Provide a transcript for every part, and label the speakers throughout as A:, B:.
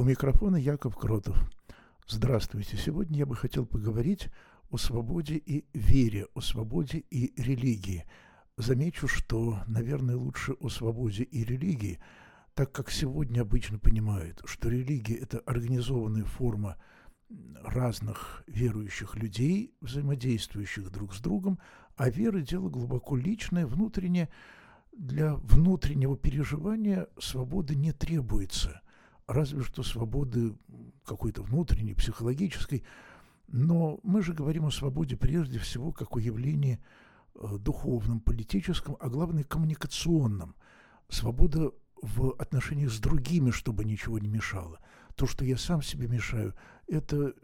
A: У микрофона Яков Кротов. Здравствуйте. Сегодня я бы хотел поговорить о свободе и вере, о свободе и религии. Замечу, что, наверное, лучше о свободе и религии, так как сегодня обычно понимают, что религия – это организованная форма разных верующих людей, взаимодействующих друг с другом, а вера – дело глубоко личное, внутреннее. Для внутреннего переживания свободы не требуется – разве что свободы какой-то внутренней, психологической. Но мы же говорим о свободе прежде всего как о явлении э, духовном, политическом, а главное коммуникационном. Свобода в отношениях с другими, чтобы ничего не мешало. То, что я сам себе мешаю, это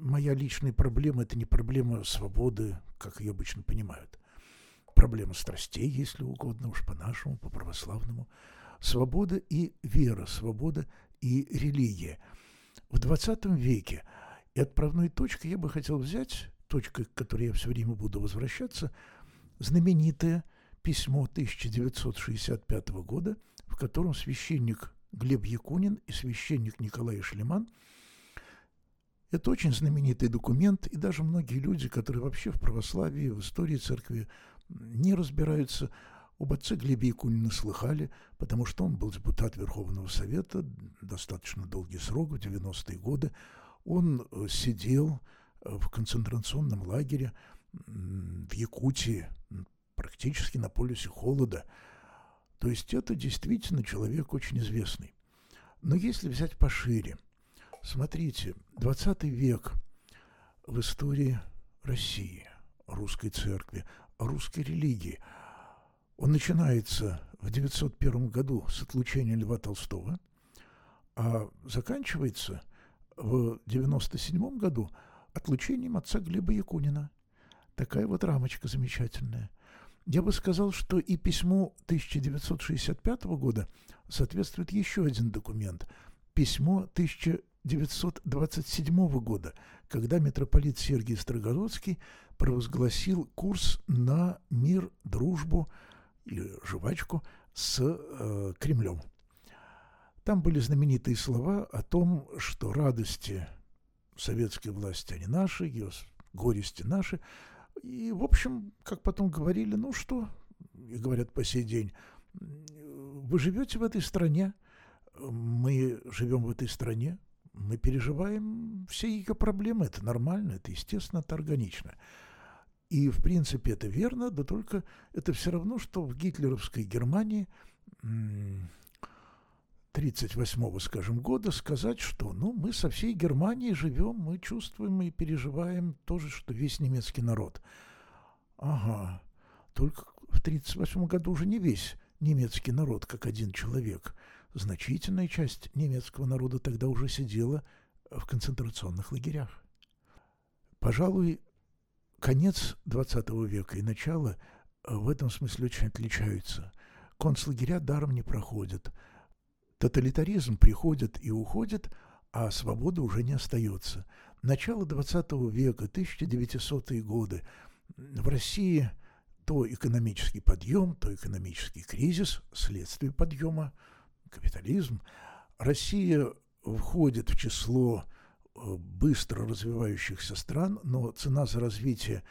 A: моя личная проблема, это не проблема свободы, как ее обычно понимают. Проблема страстей, если угодно, уж по-нашему, по-православному. Свобода и вера, свобода и религия. В 20 веке и отправной точкой я бы хотел взять, точкой, к которой я все время буду возвращаться, знаменитое письмо 1965 года, в котором священник Глеб Якунин и священник Николай Шлеман это очень знаменитый документ, и даже многие люди, которые вообще в православии, в истории церкви не разбираются, об отце Глебе Якунина слыхали, потому что он был депутат Верховного Совета достаточно долгий срок, в 90-е годы. Он э, сидел э, в концентрационном лагере в Якутии, практически на полюсе холода. То есть это действительно человек очень известный. Но если взять пошире, смотрите, 20 век в истории России, русской церкви, русской религии – он начинается в 901 году с отлучения Льва Толстого, а заканчивается в 97 году отлучением отца Глеба Якунина. Такая вот рамочка замечательная. Я бы сказал, что и письму 1965 года соответствует еще один документ. Письмо 1927 года, когда митрополит Сергий Строгородский провозгласил курс на мир, дружбу, и жвачку с э, Кремлем. Там были знаменитые слова о том, что радости советской власти, они наши, ее горести наши. И, в общем, как потом говорили, ну что, и говорят по сей день, вы живете в этой стране, мы живем в этой стране, мы переживаем все ее проблемы, это нормально, это естественно, это органично. И, в принципе, это верно, да только это все равно, что в гитлеровской Германии 1938 скажем, года сказать, что ну, мы со всей Германией живем, мы чувствуем и переживаем то же, что весь немецкий народ. Ага, только в 1938 году уже не весь немецкий народ, как один человек. Значительная часть немецкого народа тогда уже сидела в концентрационных лагерях. Пожалуй, Конец XX века и начало э, в этом смысле очень отличаются. Концлагеря даром не проходят. Тоталитаризм приходит и уходит, а свобода уже не остается. Начало XX века, 1900-е годы, в России то экономический подъем, то экономический кризис, следствие подъема, капитализм. Россия входит в число быстро развивающихся стран, но цена за развитие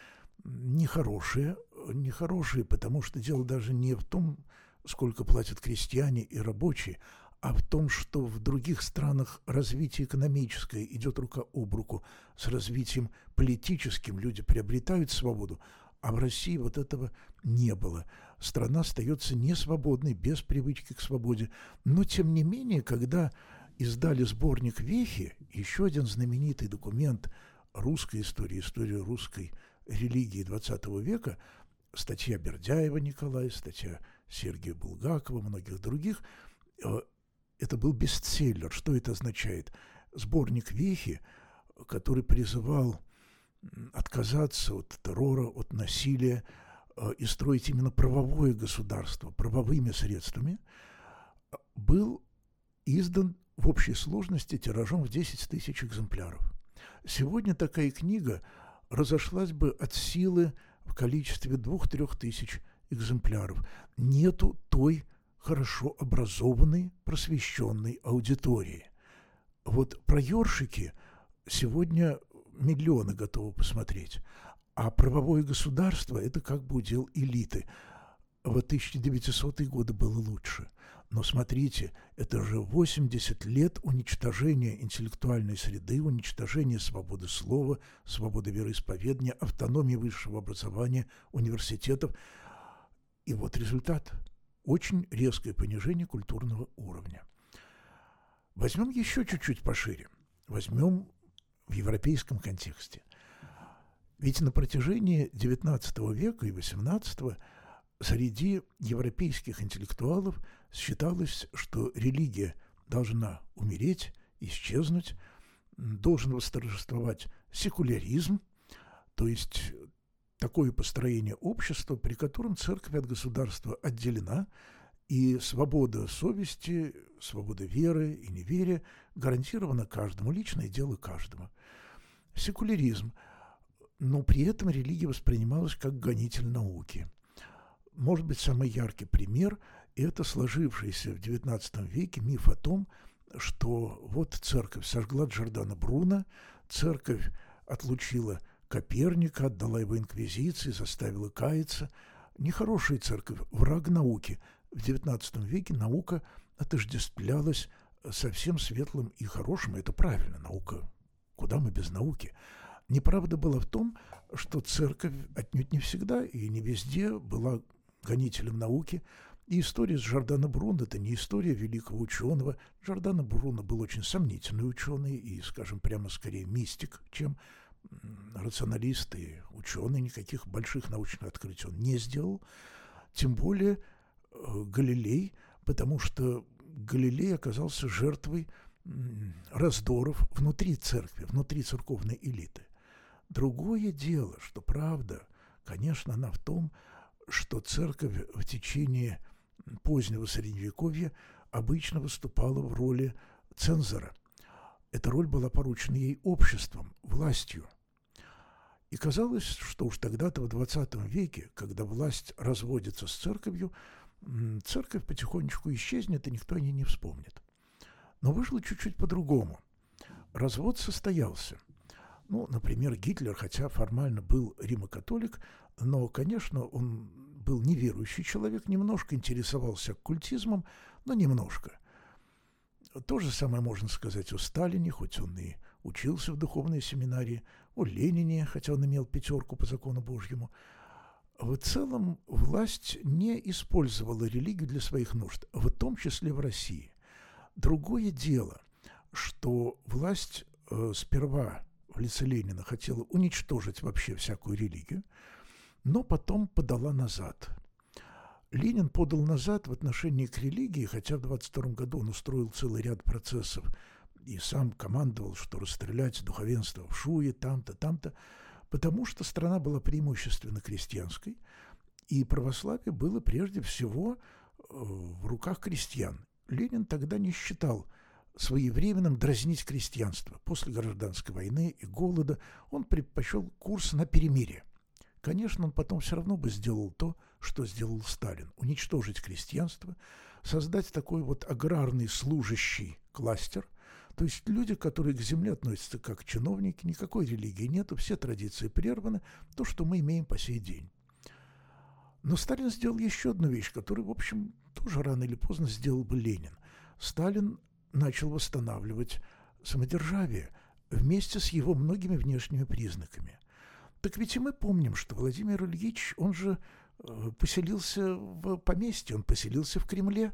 A: нехорошая, нехорошая, потому что дело даже не в том, сколько платят крестьяне и рабочие, а в том, что в других странах развитие экономическое идет рука об руку с развитием политическим, люди приобретают свободу, а в России вот этого не было. Страна остается несвободной, без привычки к свободе. Но, тем не менее, когда издали сборник «Вехи», еще один знаменитый документ русской истории, истории русской религии XX века, статья Бердяева Николая, статья Сергея Булгакова, многих других. Э, это был бестселлер. Что это означает? Сборник «Вехи», который призывал отказаться от террора, от насилия э, и строить именно правовое государство правовыми средствами, был издан в общей сложности тиражом в 10 тысяч экземпляров. Сегодня такая книга разошлась бы от силы в количестве 2-3 тысяч экземпляров. Нету той хорошо образованной, просвещенной аудитории. Вот про ёршики сегодня миллионы готовы посмотреть. А правовое государство – это как бы удел элиты. В 1900-е годы было лучше. Но смотрите, это же 80 лет уничтожения интеллектуальной среды, уничтожения свободы слова, свободы вероисповедания, автономии высшего образования, университетов. И вот результат – очень резкое понижение культурного уровня. Возьмем еще чуть-чуть пошире. Возьмем в европейском контексте. Ведь на протяжении XIX века и XVIII среди европейских интеллектуалов считалось, что религия должна умереть, исчезнуть, должен восторжествовать секуляризм, то есть такое построение общества, при котором церковь от государства отделена, и свобода совести, свобода веры и неверия гарантирована каждому, личное дело каждого. Секуляризм, но при этом религия воспринималась как гонитель науки. Может быть, самый яркий пример – это сложившийся в XIX веке миф о том, что вот церковь сожгла Джордана Бруно, церковь отлучила Коперника, отдала его инквизиции, заставила каяться. Нехорошая церковь, враг науки – в XIX веке наука отождествлялась совсем светлым и хорошим. Это правильно, наука. Куда мы без науки? Неправда была в том, что церковь отнюдь не всегда и не везде была гонителем науки. И история с Жордано Бруно – это не история великого ученого. Жордано Бруно был очень сомнительный ученый и, скажем прямо, скорее мистик, чем рационалист и ученый. Никаких больших научных открытий он не сделал. Тем более – Э, Галилей, потому что Галилей оказался жертвой раздоров внутри церкви, внутри церковной элиты. Другое дело, что правда, конечно, она в том, что церковь в течение позднего Средневековья обычно выступала в роли цензора. Эта роль была поручена ей обществом, властью. И казалось, что уж тогда-то в XX веке, когда власть разводится с церковью, церковь потихонечку исчезнет, и никто о ней не вспомнит. Но вышло чуть-чуть по-другому. Развод состоялся. Ну, например, Гитлер, хотя формально был римокатолик, но, конечно, он был неверующий человек, немножко интересовался оккультизмом, но немножко. То же самое можно сказать о Сталине, хоть он и учился в духовной семинарии, о Ленине, хотя он имел пятерку по закону Божьему – в целом власть не использовала религию для своих нужд, в том числе в России. Другое дело, что власть э, сперва в лице Ленина хотела уничтожить вообще всякую религию, но потом подала назад. Ленин подал назад в отношении к религии, хотя в 22 году он устроил целый ряд процессов и сам командовал, что расстрелять духовенство в Шуе, там-то, там-то потому что страна была преимущественно крестьянской, и православие было прежде всего э, в руках крестьян. Ленин тогда не считал своевременным дразнить крестьянство. После гражданской войны и голода он предпочел курс на перемирие. Конечно, он потом все равно бы сделал то, что сделал Сталин. Уничтожить крестьянство, создать такой вот аграрный служащий кластер, то есть люди, которые к земле относятся как чиновники, никакой религии нету, все традиции прерваны, то, что мы имеем по сей день. Но Сталин сделал еще одну вещь, которую, в общем, тоже рано или поздно сделал бы Ленин. Сталин начал восстанавливать самодержавие вместе с его многими внешними признаками. Так ведь и мы помним, что Владимир Ильич, он же э, поселился в поместье, он поселился в Кремле.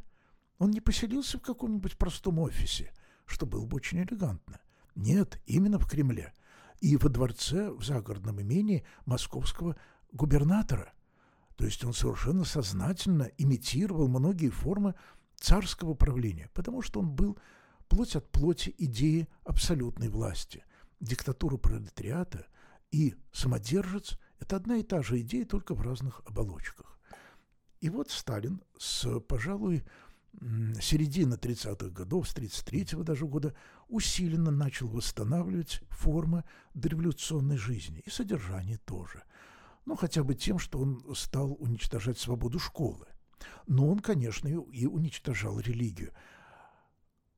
A: Он не поселился в каком-нибудь простом офисе что было бы очень элегантно. Нет, именно в Кремле. И во дворце, в загородном имении московского губернатора. То есть он совершенно сознательно имитировал многие формы царского правления, потому что он был плоть от плоти идеи абсолютной власти. Диктатура пролетариата и самодержец – это одна и та же идея, только в разных оболочках. И вот Сталин с, пожалуй, середины 30-х годов, с 33-го даже года, усиленно начал восстанавливать формы дореволюционной жизни и содержание тоже. Ну, хотя бы тем, что он стал уничтожать свободу школы. Но он, конечно, и уничтожал религию.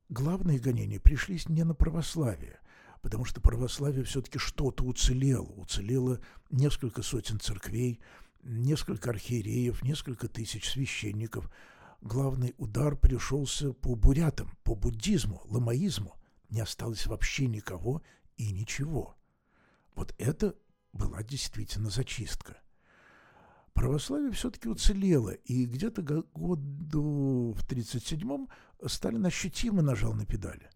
A: главные гонения пришлись не на православие, потому что православие все-таки что-то уцелело. Уцелело несколько сотен церквей, несколько архиереев, несколько тысяч священников. Главный удар пришелся по бурятам, по буддизму, ламаизму. Не осталось вообще никого и ничего. Вот это была действительно зачистка. Православие все-таки уцелело, и где-то году в 1937-м Сталин ощутимо нажал на педали.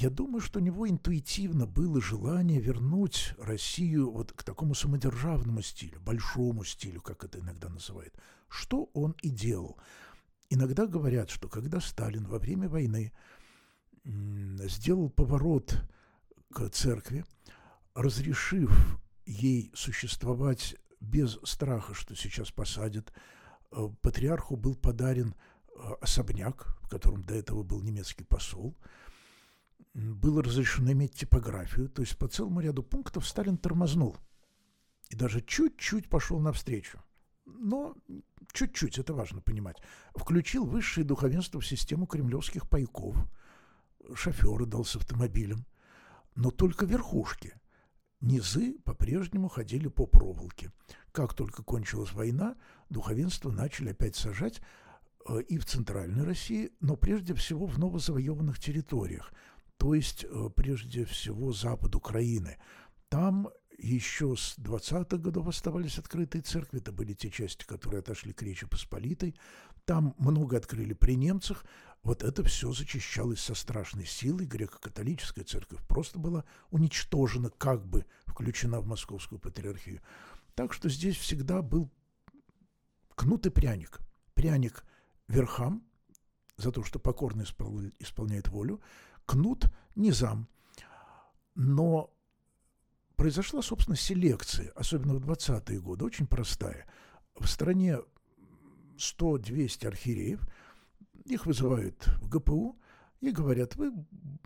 A: Я думаю, что у него интуитивно было желание вернуть Россию вот к такому самодержавному стилю, большому стилю, как это иногда называют. Что он и делал. Иногда говорят, что когда Сталин во время войны сделал поворот к церкви, разрешив ей существовать без страха, что сейчас посадят, э, патриарху был подарен э, особняк, в котором до этого был немецкий посол. Было разрешено иметь типографию, то есть по целому ряду пунктов Сталин тормознул и даже чуть-чуть пошел навстречу. Но чуть-чуть, это важно понимать. Включил высшее духовенство в систему кремлевских пайков. Шоферы дал с автомобилем. Но только верхушки – Низы по-прежнему ходили по проволоке. Как только кончилась война, духовенство начали опять сажать э, и в Центральной России, но прежде всего в новозавоеванных территориях, то есть э, прежде всего запад Украины. Там еще с 20-х годов оставались открытые церкви, это были те части, которые отошли к Речи Посполитой. Там много открыли при немцах, вот это все зачищалось со страшной силой. Греко-католическая церковь просто была уничтожена, как бы включена в московскую патриархию. Так что здесь всегда был кнут и пряник. Пряник верхам за то, что покорно исполняет волю, кнут низам. Но произошла, собственно, селекция, особенно в 20-е годы, очень простая. В стране 100-200 архиереев – их вызывают в ГПУ и говорят, вы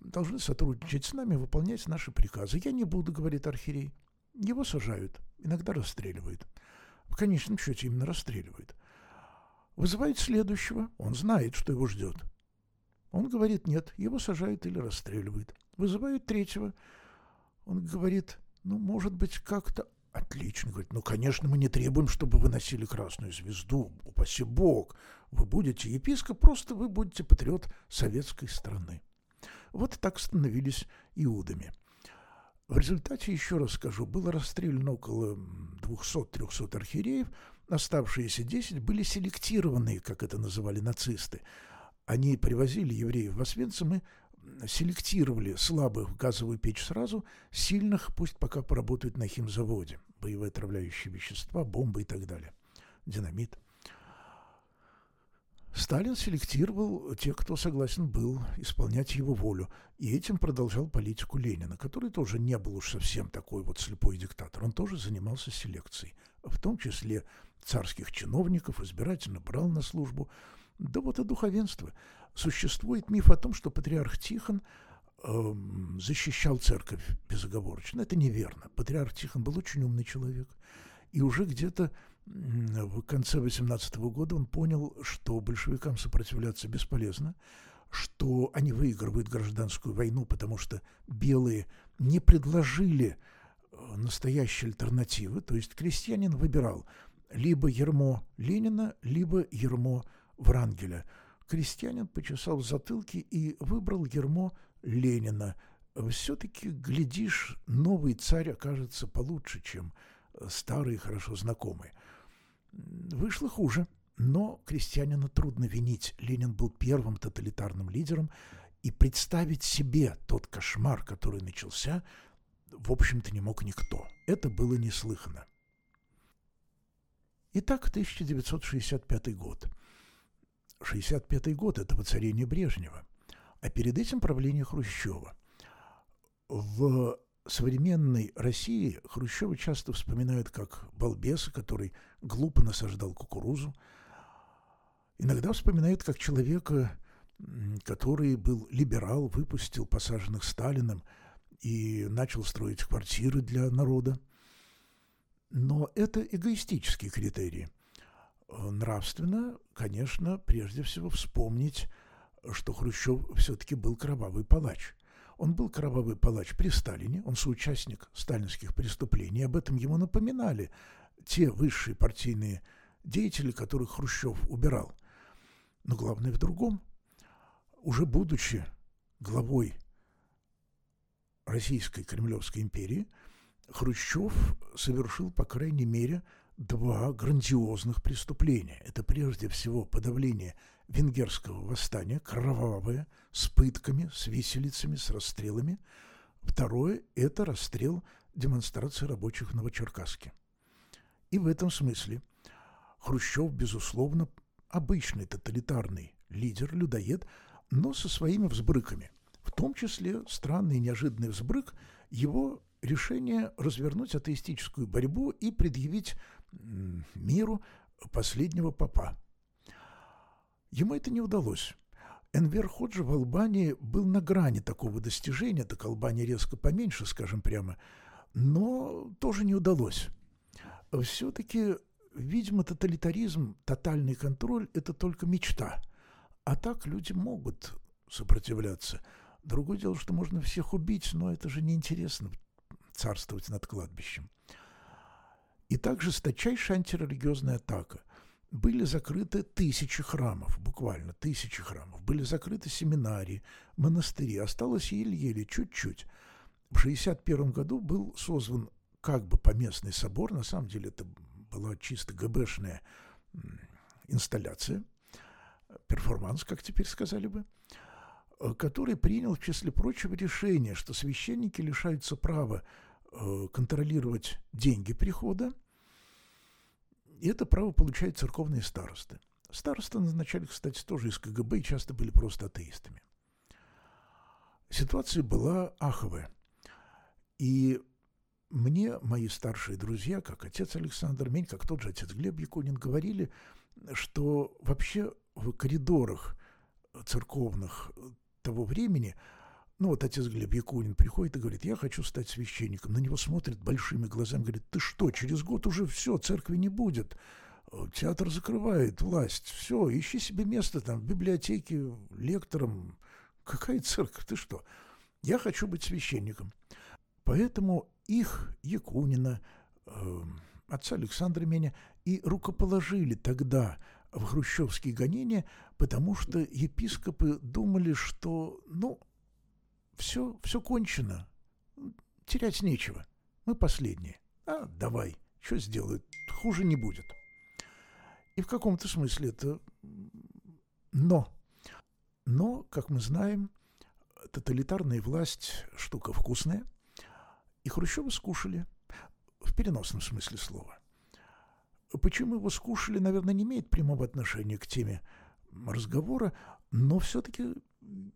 A: должны сотрудничать с нами, выполнять наши приказы. Я не буду, говорит архиерей. Его сажают, иногда расстреливают. В конечном счете именно расстреливают. Вызывает следующего, он знает, что его ждет. Он говорит нет, его сажают или расстреливают. Вызывают третьего, он говорит, ну, может быть, как-то Отлично. Говорит, ну, конечно, мы не требуем, чтобы вы носили красную звезду. Упаси Бог. Вы будете епископ, просто вы будете патриот советской страны. Вот так становились иудами. В результате, еще раз скажу, было расстреляно около 200-300 архиереев, оставшиеся 10 были селектированные, как это называли нацисты. Они привозили евреев в Освенцим и селектировали слабых в газовую печь сразу, сильных пусть пока поработают на химзаводе. Боевые отравляющие вещества, бомбы и так далее. Динамит. Сталин селектировал тех, кто согласен был исполнять его волю, и этим продолжал политику Ленина, который тоже не был уж совсем такой вот слепой диктатор. Он тоже занимался селекцией, в том числе царских чиновников, избирательно брал на службу, да вот и духовенство – Существует миф о том, что патриарх Тихон э, защищал церковь безоговорочно. Это неверно. Патриарх Тихон был очень умный человек. И уже где-то в конце 18 года он понял, что большевикам сопротивляться бесполезно, что они выигрывают гражданскую войну, потому что белые не предложили э, настоящей альтернативы. То есть крестьянин выбирал либо ермо Ленина, либо ермо Врангеля – Крестьянин почесал в затылке и выбрал ермо Ленина. Все-таки, глядишь, новый царь окажется получше, чем старый, хорошо знакомый. Вышло хуже, но крестьянина трудно винить. Ленин был первым тоталитарным лидером, и представить себе тот кошмар, который начался, в общем-то, не мог никто. Это было неслыханно. Итак, 1965 год – 65 год – это воцарение Брежнева, а перед этим правление Хрущева. В современной России Хрущева часто вспоминают как балбеса, который глупо насаждал кукурузу. Иногда вспоминают как человека, который был либерал, выпустил посаженных Сталиным и начал строить квартиры для народа. Но это эгоистические критерии – нравственно, конечно, прежде всего вспомнить что Хрущев все-таки был кровавый палач. Он был кровавый палач при Сталине, он соучастник сталинских преступлений. Об этом ему напоминали те высшие партийные деятели, которых Хрущев убирал. Но главное в другом. Уже будучи главой Российской Кремлевской империи, Хрущев совершил, по крайней мере, два грандиозных преступления. Это прежде всего подавление венгерского восстания, кровавое, с пытками, с виселицами, с расстрелами. Второе – это расстрел демонстрации рабочих в Новочеркасске. И в этом смысле Хрущев, безусловно, обычный тоталитарный лидер, людоед, но со своими взбрыками. В том числе странный неожиданный взбрык его решение развернуть атеистическую борьбу и предъявить миру последнего папа. Ему это не удалось. Энвер Ходжи в Албании был на грани такого достижения, так Албания резко поменьше, скажем прямо, но тоже не удалось. Все-таки, видимо, тоталитаризм, тотальный контроль – это только мечта. А так люди могут сопротивляться. Другое дело, что можно всех убить, но это же неинтересно царствовать над кладбищем. И также жесточайшая антирелигиозная атака. Были закрыты тысячи храмов, буквально тысячи храмов. Были закрыты семинарии, монастыри. Осталось еле-еле, чуть-чуть. В 1961 году был созван как бы поместный собор. На самом деле это была чисто ГБшная инсталляция, перформанс, как теперь сказали бы, который принял, в числе прочего, решение, что священники лишаются права э, контролировать деньги прихода, и это право получают церковные старосты. Старосты назначали, кстати, тоже из КГБ и часто были просто атеистами. Ситуация была аховая. И мне мои старшие друзья, как отец Александр Мень, как тот же отец Глеб Якунин, говорили, что вообще в коридорах церковных того времени – ну вот отец Глеб Якунин приходит и говорит, я хочу стать священником. На него смотрит большими глазами, говорит, ты что, через год уже все, церкви не будет. Театр закрывает власть, все, ищи себе место там в библиотеке, лектором. Какая церковь, ты что? Я хочу быть священником. Поэтому их, Якунина, э, отца Александра меня, и рукоположили тогда в хрущевские гонения, потому что епископы думали, что, ну, все, все кончено. Терять нечего. Мы последние. А, давай, что сделают? Хуже не будет. И в каком-то смысле это... Но. Но, как мы знаем, тоталитарная власть – штука вкусная. И Хрущева скушали. В переносном смысле слова. Почему его скушали, наверное, не имеет прямого отношения к теме разговора, но все-таки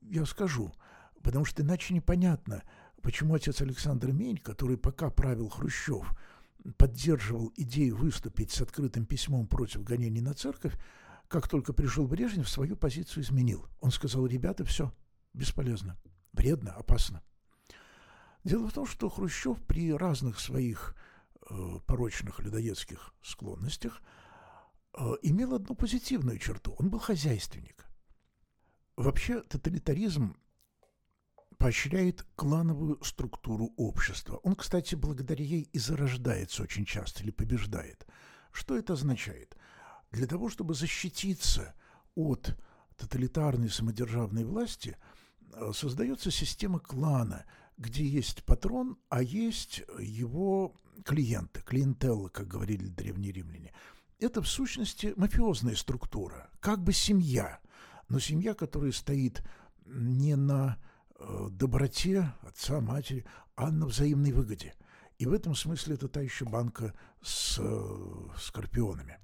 A: я скажу – потому что иначе непонятно, почему отец Александр Мень, который пока правил Хрущев, поддерживал идею выступить с открытым письмом против гонений на церковь, как только пришел Брежнев, свою позицию изменил. Он сказал, ребята, все, бесполезно, вредно, опасно. Дело в том, что Хрущев при разных своих э, порочных людоедских склонностях э, имел одну позитивную черту. Он был хозяйственник. Вообще тоталитаризм поощряет клановую структуру общества. Он, кстати, благодаря ей и зарождается очень часто или побеждает. Что это означает? Для того, чтобы защититься от тоталитарной самодержавной власти, э, создается система клана, где есть патрон, а есть его клиенты, клиентелла, как говорили древние римляне. Это, в сущности, мафиозная структура, как бы семья, но семья, которая стоит не на доброте отца, матери, а на взаимной выгоде. И в этом смысле это та еще банка с э, скорпионами.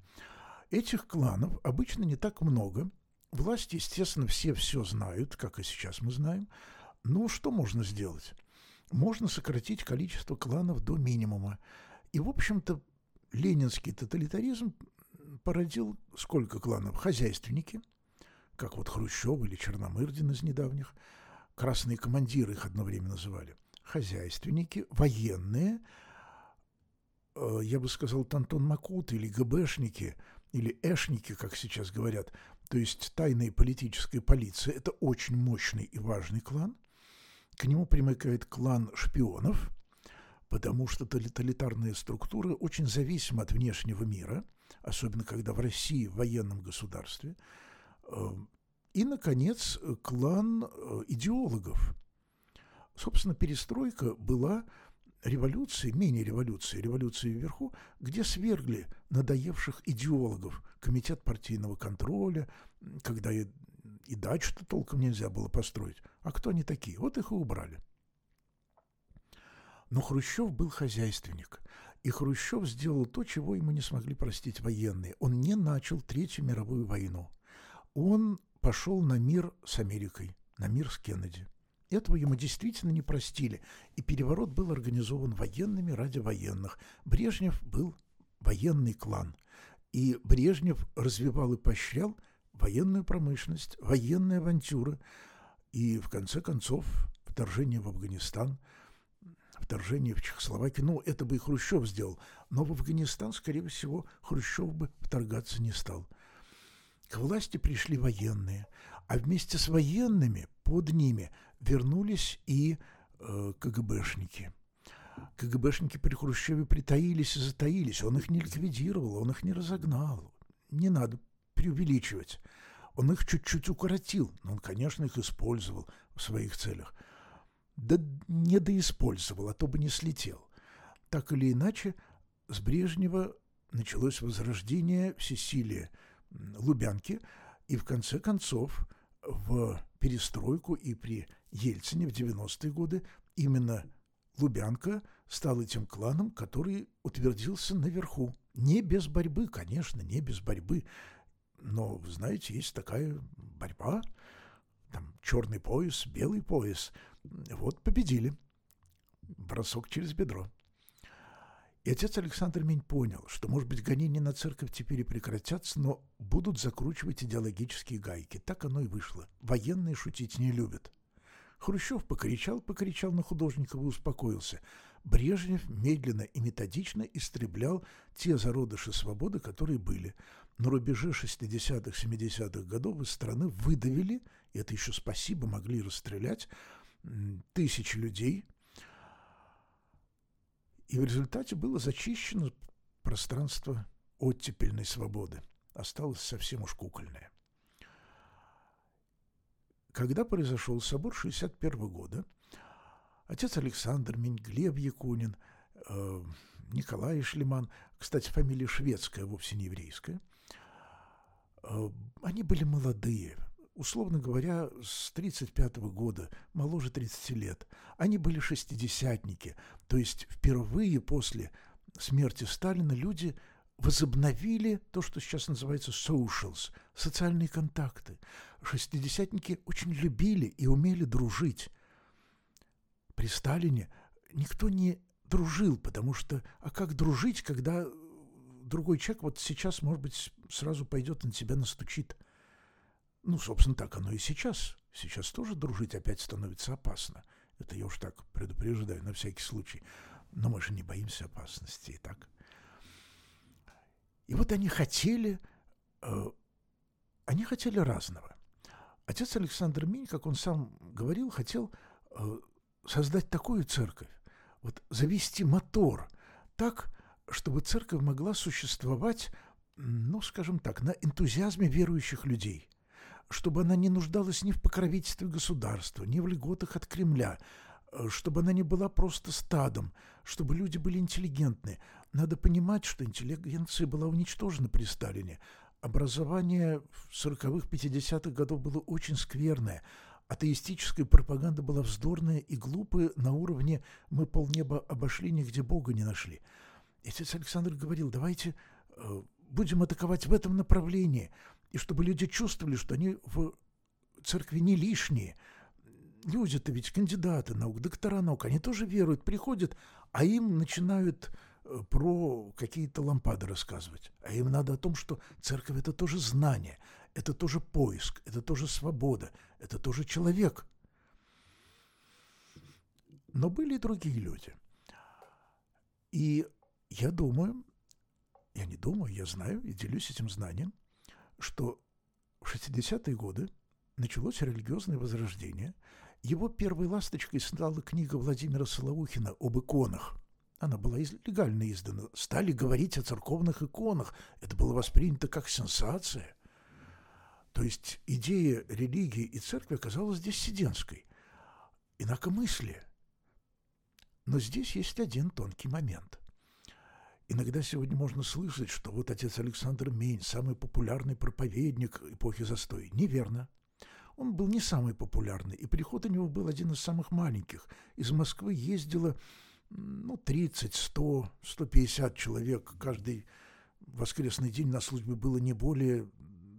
A: Этих кланов обычно не так много. Власти, естественно, все все знают, как и сейчас мы знаем. Но что можно сделать? Можно сократить количество кланов до минимума. И, в общем-то, ленинский тоталитаризм породил сколько кланов? Хозяйственники, как вот Хрущев или Черномырдин из недавних – красные командиры их одновременно называли, хозяйственники, военные, э, я бы сказал, Тантон Макут или ГБшники, или эшники, как сейчас говорят, то есть тайная политическая полиция, это очень мощный и важный клан. К нему примыкает клан шпионов, потому что тоталитарная структура очень зависима от внешнего мира, особенно когда в России, в военном государстве. И, наконец, клан э, идеологов. Собственно, перестройка была революции, мини-революции, революции вверху, где свергли надоевших идеологов, комитет партийного контроля, когда и, и дачу-то толком нельзя было построить. А кто они такие? Вот их и убрали. Но Хрущев был хозяйственник, и Хрущев сделал то, чего ему не смогли простить военные. Он не начал Третью мировую войну. Он пошел на мир с Америкой, на мир с Кеннеди. Этого ему действительно не простили, и переворот был организован военными ради военных. Брежнев был военный клан, и Брежнев развивал и поощрял военную промышленность, военные авантюры, и в конце концов вторжение в Афганистан, вторжение в Чехословакию, ну, это бы и Хрущев сделал, но в Афганистан, скорее всего, Хрущев бы вторгаться не стал. К власти пришли военные, а вместе с военными под ними вернулись и э, КГБшники. КГБшники при Хрущеве притаились и затаились. Он их не ликвидировал, он их не разогнал. Не надо преувеличивать. Он их чуть-чуть укоротил, но он, конечно, их использовал в своих целях. Да не доиспользовал, а то бы не слетел. Так или иначе, с Брежнева началось возрождение всесилия Лубянки, и в конце концов в перестройку и при Ельцине в 90-е годы именно Лубянка стал этим кланом, который утвердился наверху. Не без борьбы, конечно, не без борьбы. Но, знаете, есть такая борьба. Там черный пояс, белый пояс. Вот победили. Бросок через бедро. И отец Александр Мень понял, что, может быть, гонения на церковь теперь и прекратятся, но будут закручивать идеологические гайки. Так оно и вышло. Военные шутить не любят. Хрущев покричал, покричал на художников и успокоился. Брежнев медленно и методично истреблял те зародыши свободы, которые были. На рубеже 60-х, 70-х годов из страны выдавили, и это еще спасибо, могли расстрелять, тысячи людей – и в результате было зачищено пространство оттепельной свободы. Осталось совсем уж кукольное. Когда произошел собор 61 года, отец Александр Мень, Глеб Якунин, э, Николай Шлеман, кстати, фамилия шведская, вовсе не еврейская, э, они были молодые, условно говоря, с 1935 года, моложе 30 лет. Они были шестидесятники, то есть впервые после смерти Сталина люди возобновили то, что сейчас называется socials, социальные контакты. Шестидесятники очень любили и умели дружить. При Сталине никто не дружил, потому что, а как дружить, когда другой человек вот сейчас, может быть, сразу пойдет на тебя настучит – ну, собственно, так оно и сейчас. Сейчас тоже дружить опять становится опасно. Это я уж так предупреждаю на всякий случай. Но мы же не боимся опасности и так. И вот они хотели, э, они хотели разного. Отец Александр Минь, как он сам говорил, хотел э, создать такую церковь, вот завести мотор так, чтобы церковь могла существовать, ну, скажем так, на энтузиазме верующих людей – чтобы она не нуждалась ни в покровительстве государства, ни в льготах от Кремля, э, чтобы она не была просто стадом, чтобы люди были интеллигентны. Надо понимать, что интеллигенция была уничтожена при Сталине. Образование в 40-х, 50-х годов было очень скверное. Атеистическая пропаганда была вздорная и глупая на уровне «мы полнеба обошли, нигде Бога не нашли». И отец Александр говорил, давайте э, будем атаковать в этом направлении – и чтобы люди чувствовали, что они в церкви не лишние. Люди-то ведь кандидаты наук, доктора наук, они тоже веруют, приходят, а им начинают э, про какие-то лампады рассказывать. А им надо о том, что церковь – это тоже знание, это тоже поиск, это тоже свобода, это тоже человек. Но были и другие люди. И я думаю, я не думаю, я знаю и делюсь этим знанием, что в 60-е годы началось религиозное возрождение. Его первой ласточкой стала книга Владимира Солоухина об иконах. Она была легально издана. Стали говорить о церковных иконах. Это было воспринято как сенсация. То есть идея религии и церкви оказалась диссидентской, инакомыслие. Но здесь есть один тонкий момент. Иногда сегодня можно слышать, что вот отец Александр Мень, самый популярный проповедник эпохи застоя. Неверно. Он был не самый популярный, и приход у него был один из самых маленьких. Из Москвы ездило ну, 30, 100, 150 человек. Каждый воскресный день на службе было не более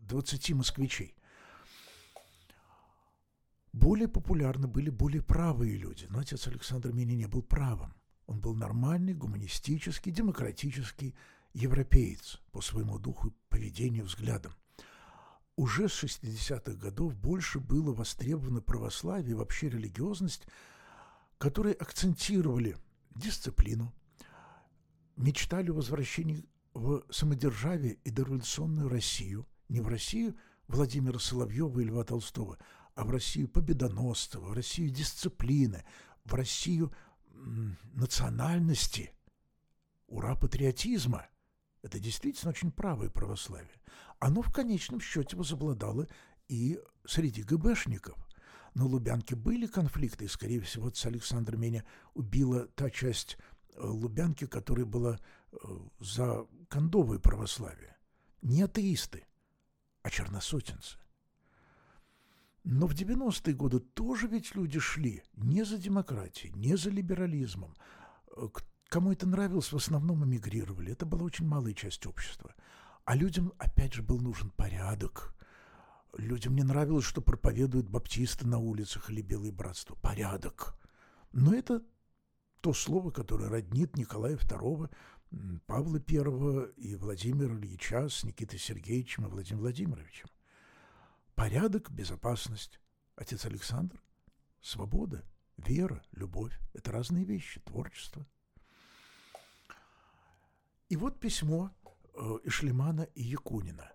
A: 20 москвичей. Более популярны были более правые люди, но отец Александр Мини не был правым. Он был нормальный, гуманистический, демократический европеец по своему духу, поведению, взглядам. Уже с 60-х годов больше было востребовано православие и вообще религиозность, которые акцентировали дисциплину, мечтали о возвращении в самодержавие и дореволюционную Россию, не в Россию Владимира Соловьева и Льва Толстого, а в Россию победоносства, в Россию дисциплины, в Россию национальности, ура патриотизма. Это действительно очень правое православие. Оно в конечном счете возобладало и среди ГБшников. На Лубянке были конфликты, и, скорее всего, с Александром меня убила та часть э, Лубянки, которая была э, за кондовое православие. Не атеисты, а черносотенцы. Но в 90-е годы тоже ведь люди шли не за демократией, не за либерализмом. Э, кому это нравилось, в основном эмигрировали. Это была очень малая часть общества. А людям, опять же, был нужен порядок. Людям не нравилось, что проповедуют баптисты на улицах или Белое Братство. Порядок. Но это то слово, которое роднит Николая II, Павла I и Владимира Ильича с Никитой Сергеевичем и Владимиром Владимировичем. Порядок, безопасность. Отец Александр – свобода, вера, любовь. Это разные вещи, творчество. И вот письмо э, Ишлемана и Якунина.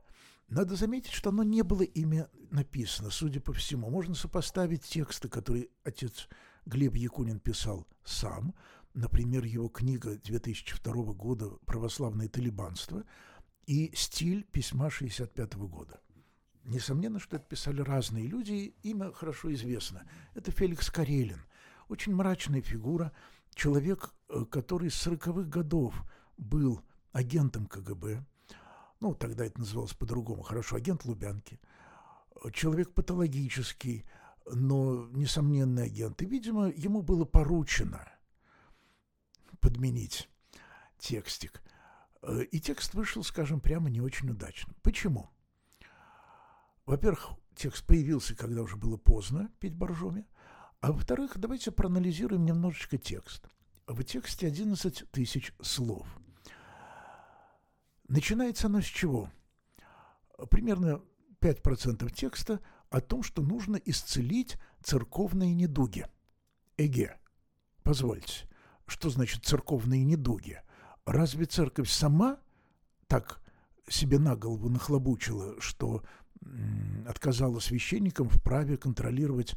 A: Надо заметить, что оно не было ими написано, судя по всему. Можно сопоставить тексты, которые отец Глеб Якунин писал сам, например, его книга 2002 года «Православное талибанство» и стиль письма 65 года. Несомненно, что это писали разные люди, имя хорошо известно. Это Феликс Карелин, очень мрачная фигура, человек, э, который с 40-х годов был агентом КГБ, ну, тогда это называлось по-другому, хорошо, агент Лубянки, человек патологический, но несомненный агент. И, видимо, ему было поручено подменить текстик. Э, и текст вышел, скажем, прямо не очень удачно. Почему? Во-первых, текст появился, когда уже было поздно петь боржоми. А во-вторых, давайте проанализируем немножечко текст. В тексте 11 тысяч слов. Начинается оно с чего? Примерно 5% текста о том, что нужно исцелить церковные недуги. Эге, позвольте, что значит церковные недуги? Разве церковь сама так себе на голову нахлобучила, что отказала священникам в праве контролировать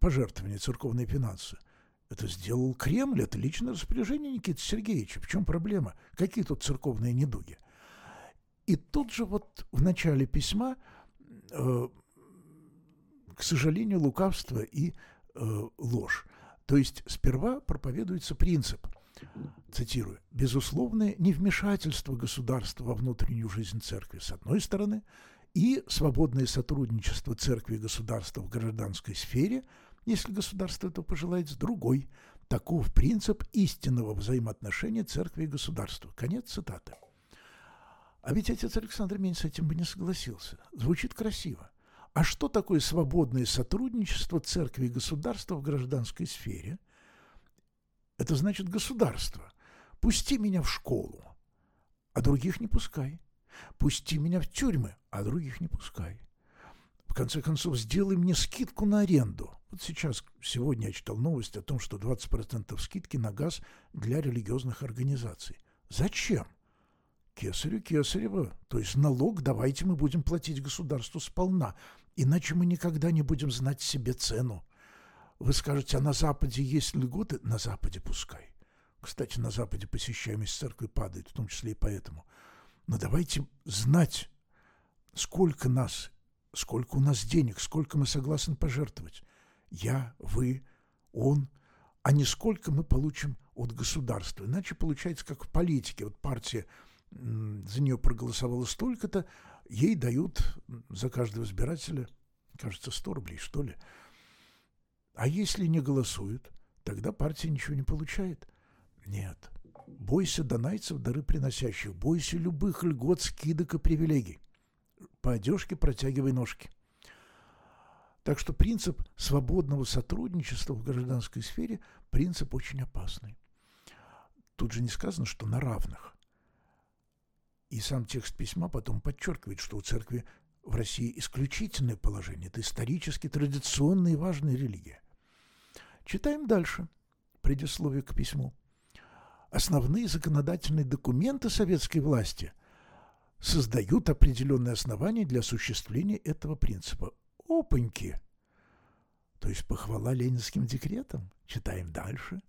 A: пожертвования, церковные финансы. Это сделал Кремль, это личное распоряжение Никиты Сергеевича. В чем проблема? Какие тут церковные недуги? И тут же вот в начале письма, э, к сожалению, лукавство и э, ложь. То есть сперва проповедуется принцип, цитирую, «безусловное невмешательство государства во внутреннюю жизнь церкви с одной стороны и свободное сотрудничество церкви и государства в гражданской сфере, если государство это пожелает, с другой. Таков принцип истинного взаимоотношения церкви и государства. Конец цитаты. А ведь отец Александр Мень с этим бы не согласился. Звучит красиво. А что такое свободное сотрудничество церкви и государства в гражданской сфере? Это значит государство. Пусти меня в школу, а других не пускай. Пусти меня в тюрьмы, а других не пускай. В конце концов, сделай мне скидку на аренду. Вот сейчас, сегодня я читал новость о том, что 20% скидки на газ для религиозных организаций. Зачем? кесарю кесарева, то есть налог давайте мы будем платить государству сполна, иначе мы никогда не будем знать себе цену. Вы скажете, а на Западе есть льготы? На Западе пускай. Кстати, на Западе посещаемость церкви падает, в том числе и поэтому. Но давайте знать, сколько нас, сколько у нас денег, сколько мы согласны пожертвовать. Я, вы, он, а не сколько мы получим от государства. Иначе получается, как в политике. Вот партия за нее проголосовала столько-то, ей дают за каждого избирателя, кажется, 100 рублей, что ли. А если не голосуют, тогда партия ничего не получает. Нет. Бойся донайцев, дары приносящих. Бойся любых льгот, скидок и привилегий. По одежке протягивай ножки. Так что принцип свободного сотрудничества в гражданской сфере – принцип очень опасный. Тут же не сказано, что на равных. И сам текст письма потом подчеркивает, что у церкви в России исключительное положение. Это исторически традиционная и важная религия. Читаем дальше. Предисловие к письму. Основные законодательные документы советской власти создают определенные основания для осуществления этого принципа. Опаньки! То есть похвала ленинским декретам. Читаем дальше.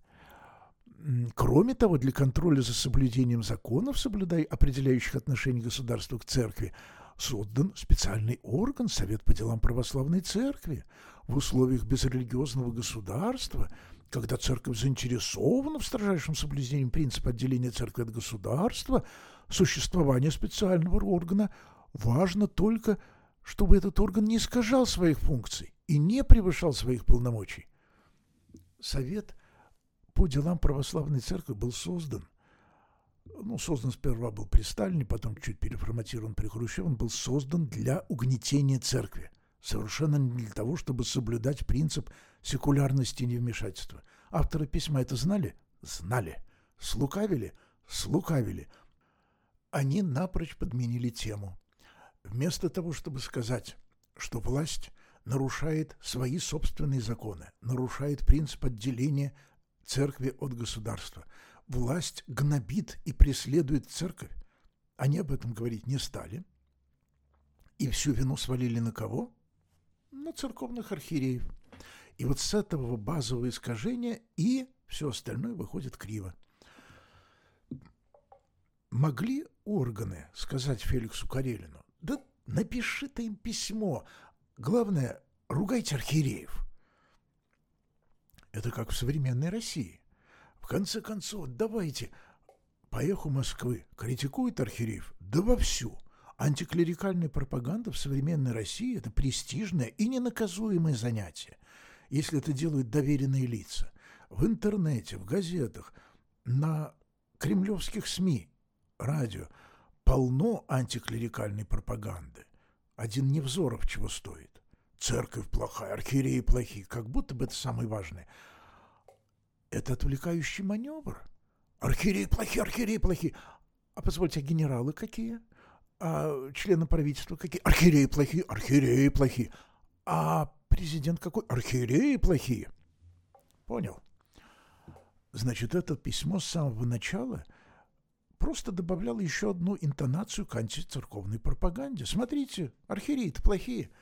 A: Кроме того, для контроля за соблюдением законов, соблюдай определяющих отношения государства к церкви, создан специальный орган Совет по делам православной церкви. В условиях безрелигиозного государства, когда церковь заинтересована в строжайшем соблюдении принципа отделения церкви от государства, существование специального органа важно только, чтобы этот орган не искажал своих функций и не превышал своих полномочий. Совет по делам православной церкви был создан. Ну, создан сперва был при Сталине, потом чуть переформатирован при Хрущеве. Он был создан для угнетения церкви. Совершенно не для того, чтобы соблюдать принцип секулярности и невмешательства. Авторы письма это знали? Знали. Слукавили? Слукавили. Они напрочь подменили тему. Вместо того, чтобы сказать, что власть нарушает свои собственные законы, нарушает принцип отделения церкви от государства. Власть гнобит и преследует церковь. Они об этом говорить не стали. И всю вину свалили на кого? На церковных архиереев. И вот с этого базового искажения и все остальное выходит криво. Могли органы сказать Феликсу Карелину, да напиши ты им письмо, главное, ругайте архиереев. Это как в современной России. В конце концов, давайте по Москвы критикует архиереев, да вовсю. Антиклерикальная пропаганда в современной России – это престижное и ненаказуемое занятие. Если это делают доверенные лица. В интернете, в газетах, на кремлевских СМИ, радио полно антиклерикальной пропаганды. Один Невзоров чего стоит церковь плохая, архиереи плохие, как будто бы это самое важное. Это отвлекающий маневр. Архиереи плохие, архиереи плохие. А позвольте, а генералы какие? А члены правительства какие? Архиереи плохие, архиереи плохие. А президент какой? Архиереи плохие. Понял. Значит, это письмо с самого начала просто добавляло еще одну интонацию к антицерковной пропаганде. Смотрите, архиереи-то плохие –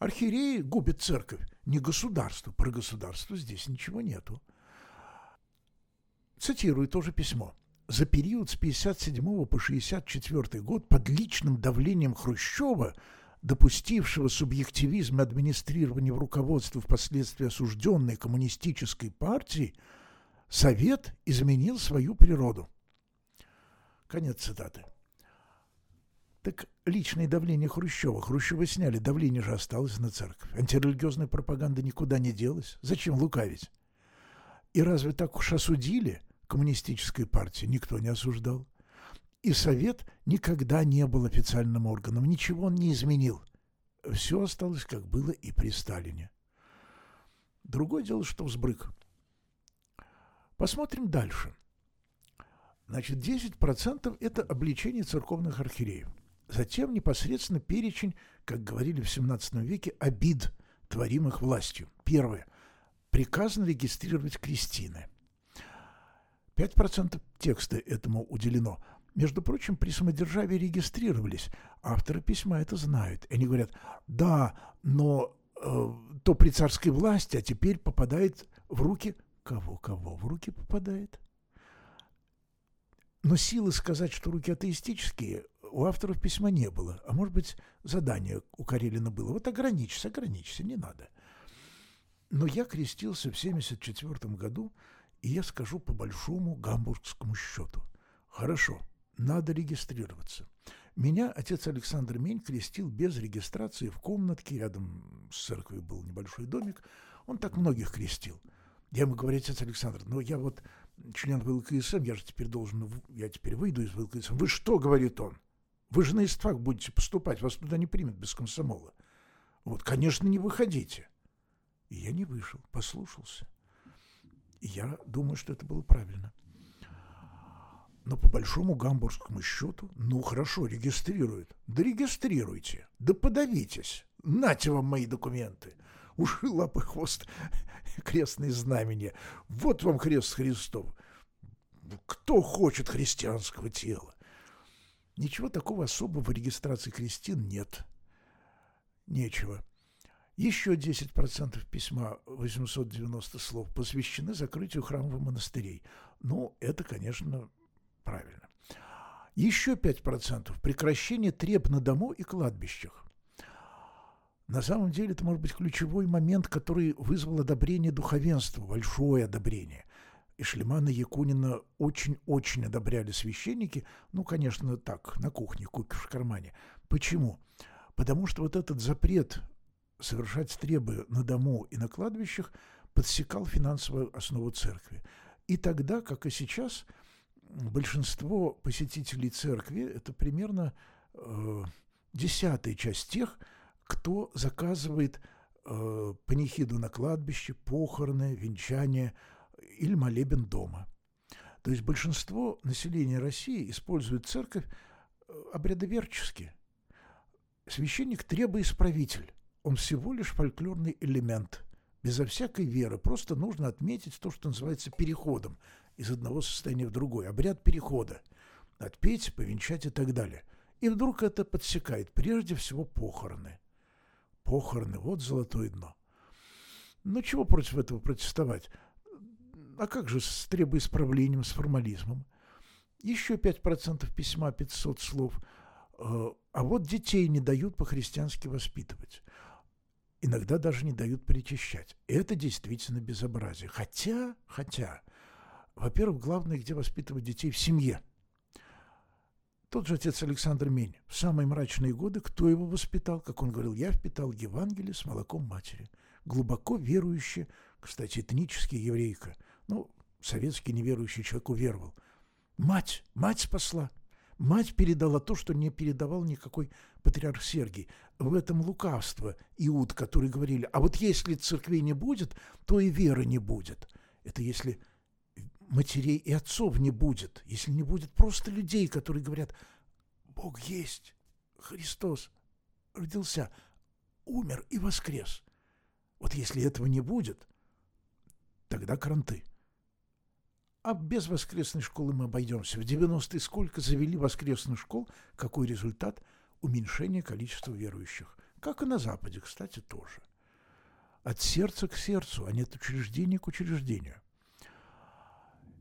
A: Архиереи губят церковь, не государство. Про государство здесь ничего нету. Цитирую тоже письмо. За период с 57 по 64 год под личным давлением Хрущева, допустившего субъективизм и администрирование в руководстве впоследствии осужденной коммунистической партии, Совет изменил свою природу. Конец цитаты. Так личное давление Хрущева. Хрущева сняли, давление же осталось на церковь. Антирелигиозная пропаганда никуда не делась. Зачем лукавить? И разве так уж осудили коммунистической партии? Никто не осуждал. И Совет никогда не был официальным органом. Ничего он не изменил. Все осталось, как было и при Сталине. Другое дело, что взбрык. Посмотрим дальше. Значит, 10% – это обличение церковных архиереев. Затем непосредственно перечень, как говорили в XVII веке, обид, творимых властью. Первое. Приказано регистрировать крестины. 5% текста этому уделено. Между прочим, при самодержавии регистрировались. Авторы письма это знают. Они говорят, да, но э, то при царской власти, а теперь попадает в руки кого-кого в руки попадает. Но силы сказать, что руки атеистические, у авторов письма не было. А может быть, задание у Карелина было. Вот ограничься, ограничься, не надо. Но я крестился в 1974 году, и я скажу по большому гамбургскому счету. Хорошо, надо регистрироваться. Меня отец Александр Мень крестил без регистрации в комнатке, рядом с церковью был небольшой домик. Он так многих крестил. Я ему говорю, отец Александр, ну я вот член ВЛКСМ, я же теперь должен, я теперь выйду из ВЛКСМ. Вы что, говорит он, вы же на ИСТФАК будете поступать, вас туда не примут без комсомола. Вот, конечно, не выходите. И я не вышел, послушался. И я думаю, что это было правильно. Но по большому гамбургскому счету, ну хорошо, регистрируют. Да регистрируйте, да подавитесь. Нате вам мои документы. Уши, лапы, хвост, крестные знамения. Вот вам крест Христов. Кто хочет христианского тела? Ничего такого особого в регистрации крестин нет. Нечего. Еще 10% письма, 890 слов, посвящены закрытию храмов и монастырей. Ну, это, конечно, правильно. Еще 5% прекращение треб на дому и кладбищах. На самом деле это может быть ключевой момент, который вызвал одобрение духовенства, большое одобрение. И Шлемана Якунина очень-очень одобряли священники, ну, конечно, так, на кухне, купишь в кармане. Почему? Потому что вот этот запрет совершать стребы на дому и на кладбищах подсекал финансовую основу церкви. И тогда, как и сейчас, большинство посетителей церкви – это примерно э, десятая часть тех, кто заказывает э, панихиду на кладбище, похороны, венчание или молебен дома. То есть большинство населения России использует церковь э, обрядоверчески. Священник требоисправитель. Он всего лишь фольклорный элемент. Безо всякой веры. Просто нужно отметить то, что называется переходом из одного состояния в другое. Обряд перехода. Отпеть, повенчать и так далее. И вдруг это подсекает прежде всего похороны – похороны, вот золотое дно. Ну, чего против этого протестовать? А как же с требоисправлением, с формализмом? Еще 5% письма, 500 слов. Э, а вот детей не дают по-христиански воспитывать. Иногда даже не дают причащать. Это действительно безобразие. Хотя, хотя, во-первых, главное, где воспитывать детей в семье – тот же отец Александр Мень. В самые мрачные годы кто его воспитал? Как он говорил, я впитал Евангелие с молоком матери. Глубоко верующая, кстати, этнически еврейка. Ну, советский неверующий человек уверовал. Мать, мать спасла. Мать передала то, что не передавал никакой патриарх Сергий. В этом лукавство Иуд, которые говорили, а вот если церкви не будет, то и веры не будет. Это если матерей и отцов не будет, если не будет просто людей, которые говорят, Бог есть, Христос родился, умер и воскрес. Вот если этого не будет, тогда кранты. А без воскресной школы мы обойдемся. В 90-е сколько завели воскресных школ, какой результат? Уменьшение количества верующих. Как и на Западе, кстати, тоже. От сердца к сердцу, а не от учреждения к учреждению.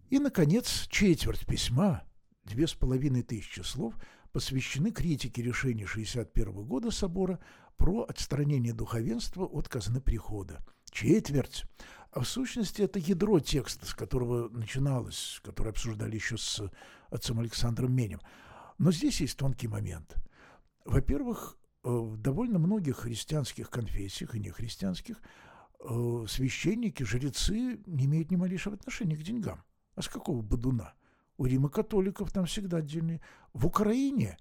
A: И, наконец, четверть письма, две с половиной тысячи слов, посвящены критике решения 61 года собора про отстранение духовенства от казны прихода. Четверть. А в сущности это ядро текста, с которого начиналось, который обсуждали еще с отцом Александром Менем. Но здесь есть тонкий момент. Во-первых, э, в довольно многих христианских конфессиях и нехристианских э, священники, жрецы не имеют ни малейшего отношения к деньгам. А с какого бодуна? У Рима католиков там всегда отдельные. В Украине,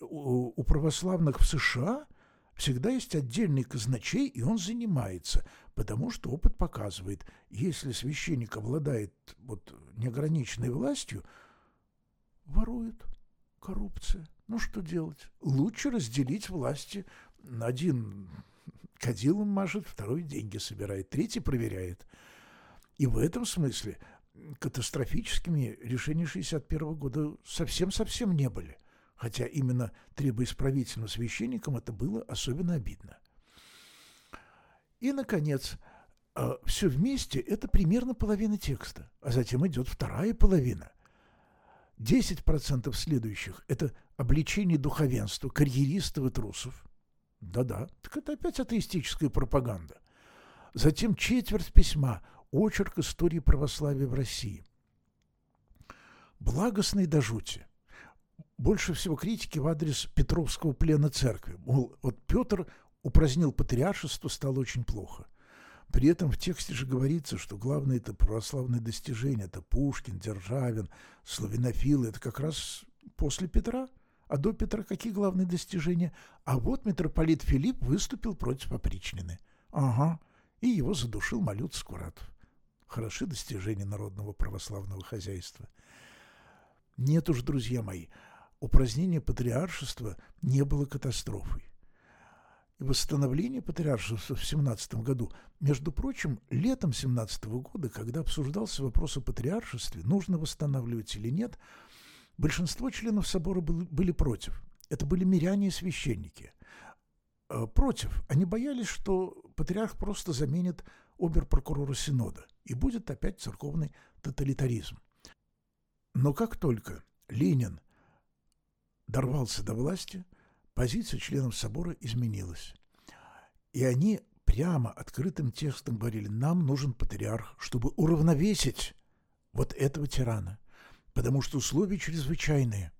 A: у, православных в США всегда есть отдельный казначей, и он занимается, потому что опыт показывает, если священник обладает вот неограниченной властью, ворует, коррупция. Ну что делать? Лучше разделить власти. Один кадилом мажет, второй деньги собирает, третий проверяет. И в этом смысле – катастрофическими решения 61 года совсем-совсем не были. Хотя именно требоисправительным священникам это было особенно обидно. И, наконец, а, все вместе – это примерно половина текста, а затем идет вторая половина. 10% следующих – это обличение духовенства, карьеристов и трусов. Да-да, так это опять атеистическая пропаганда. Затем четверть письма – очерк истории православия в России. Благостный до жути. Больше всего критики в адрес Петровского плена церкви. Мол, вот Петр упразднил патриаршество, стало очень плохо. При этом в тексте же говорится, что главное это православное достижение, это Пушкин, Державин, славянофилы, это как раз после Петра. А до Петра какие главные достижения? А вот митрополит Филипп выступил против опричнины. Ага, и его задушил Малют Скуратов. Хороши достижения народного православного хозяйства. Нет уж, друзья мои, упразднение патриаршества не было катастрофой восстановление патриаршества в 17 году. Между прочим, летом 17 года, когда обсуждался вопрос о патриаршестве, нужно восстанавливать или нет, большинство членов собора были, против. Это были миряне и священники. Э, против. Они боялись, что патриарх просто заменит оберпрокурора Синода, и будет опять церковный тоталитаризм. Но как только Ленин дорвался до власти, позиция членов собора изменилась. И они прямо открытым текстом говорили, нам нужен патриарх, чтобы уравновесить вот этого тирана, потому что условия чрезвычайные.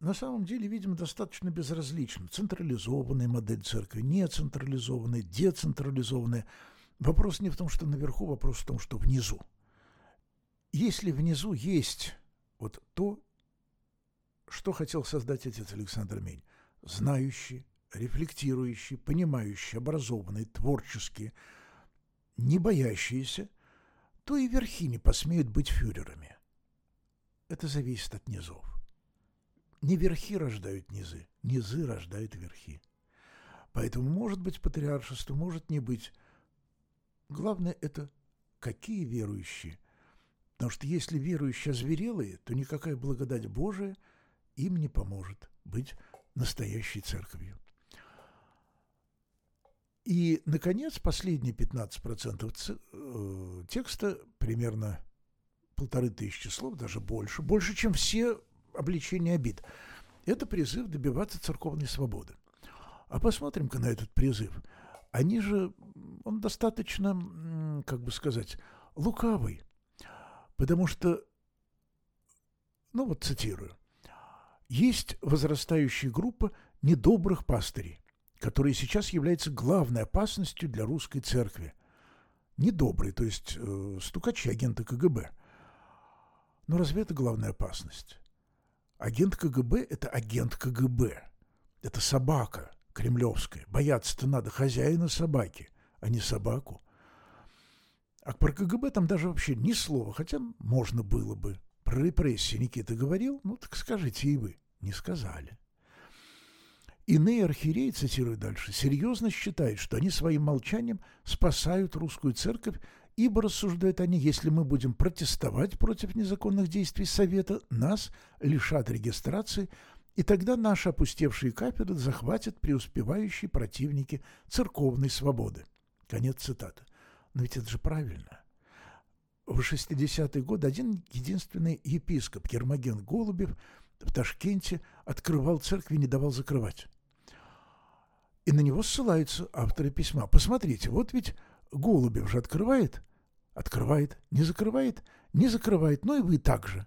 A: На самом деле, видимо, достаточно безразлично. Централизованная модель церкви, нецентрализованная, децентрализованная. Вопрос не в том, что наверху, вопрос в том, что внизу. Если внизу есть вот то, что хотел создать отец Александр Мень? Знающий, рефлектирующий, понимающий, образованный, творческий, не боящийся, то и верхи не посмеют быть фюрерами. Это зависит от низов. Не верхи рождают низы, низы рождают верхи. Поэтому может быть патриаршество, может не быть. Главное – это какие верующие. Потому что если верующие озверелые, то никакая благодать Божия – им не поможет быть настоящей церковью. И, наконец, последние 15% э, текста, примерно полторы тысячи слов, даже больше, больше, чем все обличения обид. Это призыв добиваться церковной свободы. А посмотрим-ка на этот призыв. Они же, он достаточно, как бы сказать, лукавый. Потому что, ну вот цитирую, есть возрастающая группа недобрых пастырей, которые сейчас являются главной опасностью для русской церкви. Недобрые, то есть э, стукачи, агенты КГБ. Но разве это главная опасность? Агент КГБ – это агент КГБ. Это собака кремлевская. Бояться-то надо хозяина собаки, а не собаку. А про КГБ там даже вообще ни слова, хотя можно было бы. Про репрессии Никита говорил? Ну, так скажите и вы. Не сказали. Иные архиереи, цитирую дальше, серьезно считают, что они своим молчанием спасают русскую церковь, ибо, рассуждают они, если мы будем протестовать против незаконных действий Совета, нас лишат регистрации, и тогда наши опустевшие кафедры захватят преуспевающие противники церковной свободы. Конец цитаты. Но ведь это же правильно в 60-е годы один единственный епископ Ермоген Голубев в Ташкенте открывал церкви и не давал закрывать. И на него ссылаются авторы письма. Посмотрите, вот ведь Голубев же открывает, открывает, не закрывает, не закрывает, ну и вы также.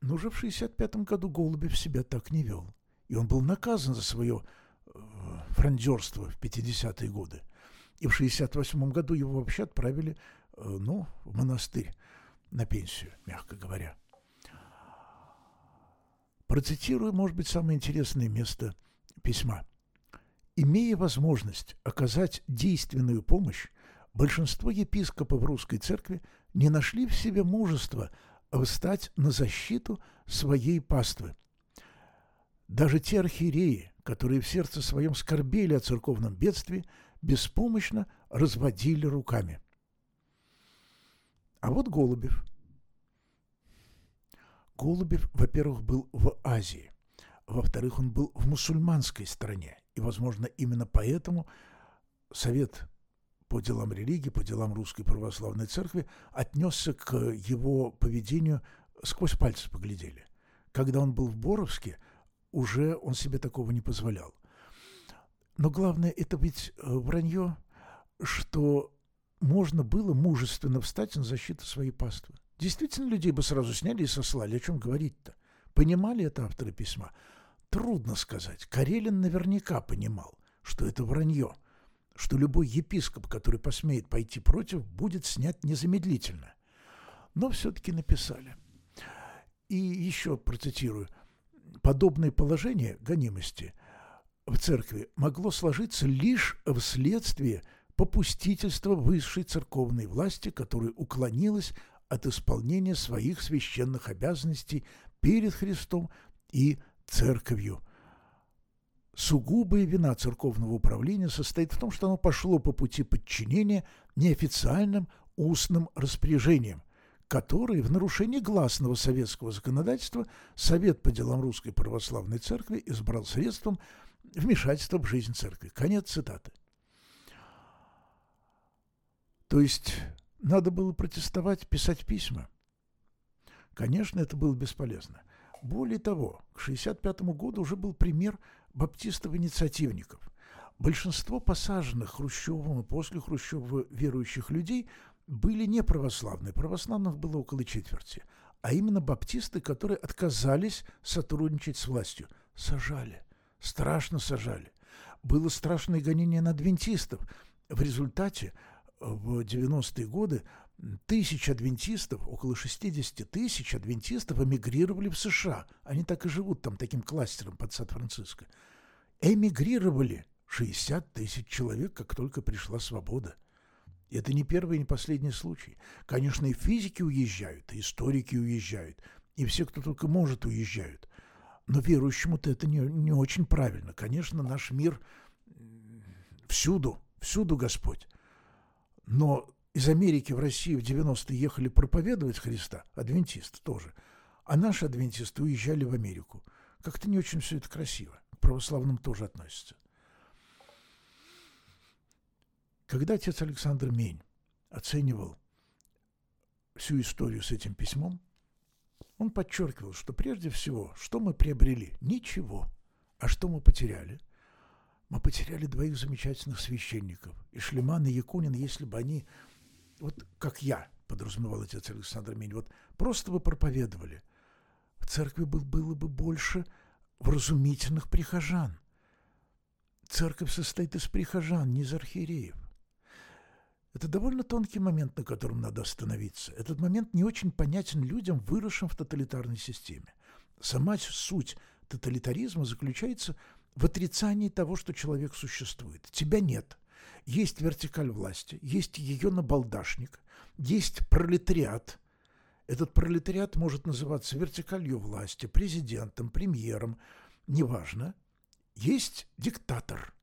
A: Но уже в 65-м году Голубев себя так не вел. И он был наказан за свое э, франдерство в 50-е годы. И в 68 году его вообще отправили Э, ну, в монастырь на пенсию, мягко говоря. Процитирую, может быть, самое интересное место письма. Имея возможность оказать действенную помощь, большинство епископов русской церкви не нашли в себе мужества встать на защиту своей паствы. Даже те архиереи, которые в сердце своем скорбели о церковном бедствии, беспомощно разводили руками – А вот Голубев. Голубев, во-первых, был в Азии. Во-вторых, он был в мусульманской стране. И, возможно, именно поэтому Совет по делам религии, по делам Русской Православной Церкви отнесся к его поведению сквозь пальцы поглядели. Когда он был в Боровске, уже он себе такого не позволял. Но главное, это ведь э, вранье, что можно было мужественно встать на защиту своей паствы. Действительно, людей бы сразу сняли и сослали. О чем говорить-то? Понимали это авторы письма? Трудно сказать. Карелин наверняка понимал, что это вранье, что любой епископ, который посмеет пойти против, будет снят незамедлительно. Но все-таки написали. И еще процитирую. Подобное положение гонимости в церкви могло сложиться лишь вследствие попустительства высшей церковной власти, которая уклонилась от исполнения своих священных обязанностей перед Христом и Церковью. Сугубая вина церковного управления состоит в том, что оно пошло по пути подчинения неофициальным устным распоряжениям, которые в нарушении гласного советского законодательства Совет по делам Русской Православной Церкви избрал средством вмешательства в жизнь церкви. Конец цитаты. То есть надо было протестовать, писать письма. Конечно, это было бесполезно. Более того, к 1965 году уже был пример баптистов-инициативников. Большинство посаженных Хрущевым и после Хрущева верующих людей были не православные. Православных было около четверти. А именно баптисты, которые отказались сотрудничать с властью. Сажали. Страшно сажали. Было страшное гонение на адвентистов. В результате в 90-е годы тысяч адвентистов, около 60 тысяч адвентистов эмигрировали в США. Они так и живут там таким кластером под Сан-Франциско. Эмигрировали 60 тысяч человек, как только пришла свобода. И это не первый и не последний случай. Конечно, и физики уезжают, и историки уезжают, и все, кто только может, уезжают. Но верующему-то это не, не очень правильно. Конечно, наш мир всюду, всюду Господь. Но из Америки в Россию в 90-е ехали проповедовать Христа, адвентисты тоже, а наши адвентисты уезжали в Америку. Как-то не очень все это красиво. К православным тоже относится. Когда отец Александр Мень оценивал всю историю с этим письмом, он подчеркивал, что прежде всего, что мы приобрели? Ничего. А что мы потеряли? Мы потеряли двоих замечательных священников. И Шлеман, и Якунин, если бы они, вот как я, подразумевал отец Александр Мень, вот просто бы проповедовали, в церкви был, было бы больше вразумительных прихожан. Церковь состоит из прихожан, не из архиереев. Это довольно тонкий момент, на котором надо остановиться. Этот момент не очень понятен людям, выросшим в тоталитарной системе. Сама суть тоталитаризма заключается в отрицании того, что человек существует. Тебя нет. Есть вертикаль власти, есть ее набалдашник, есть пролетариат. Этот пролетариат может называться вертикалью власти, президентом, премьером, неважно. Есть диктатор.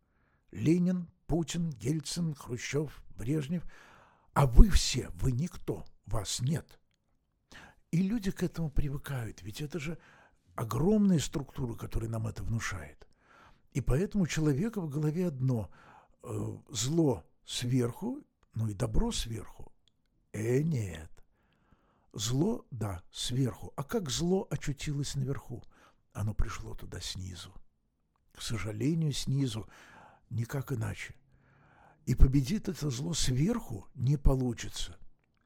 A: Ленин, Путин, Ельцин, Хрущев, Брежнев. А вы все, вы никто, вас нет. И люди к этому привыкают, ведь это же огромная структура, которая нам это внушает. И поэтому у человека в голове одно зло сверху, ну и добро сверху. Э, нет. Зло, да, сверху. А как зло очутилось наверху? Оно пришло туда снизу. К сожалению, снизу, никак иначе. И победит это зло сверху не получится.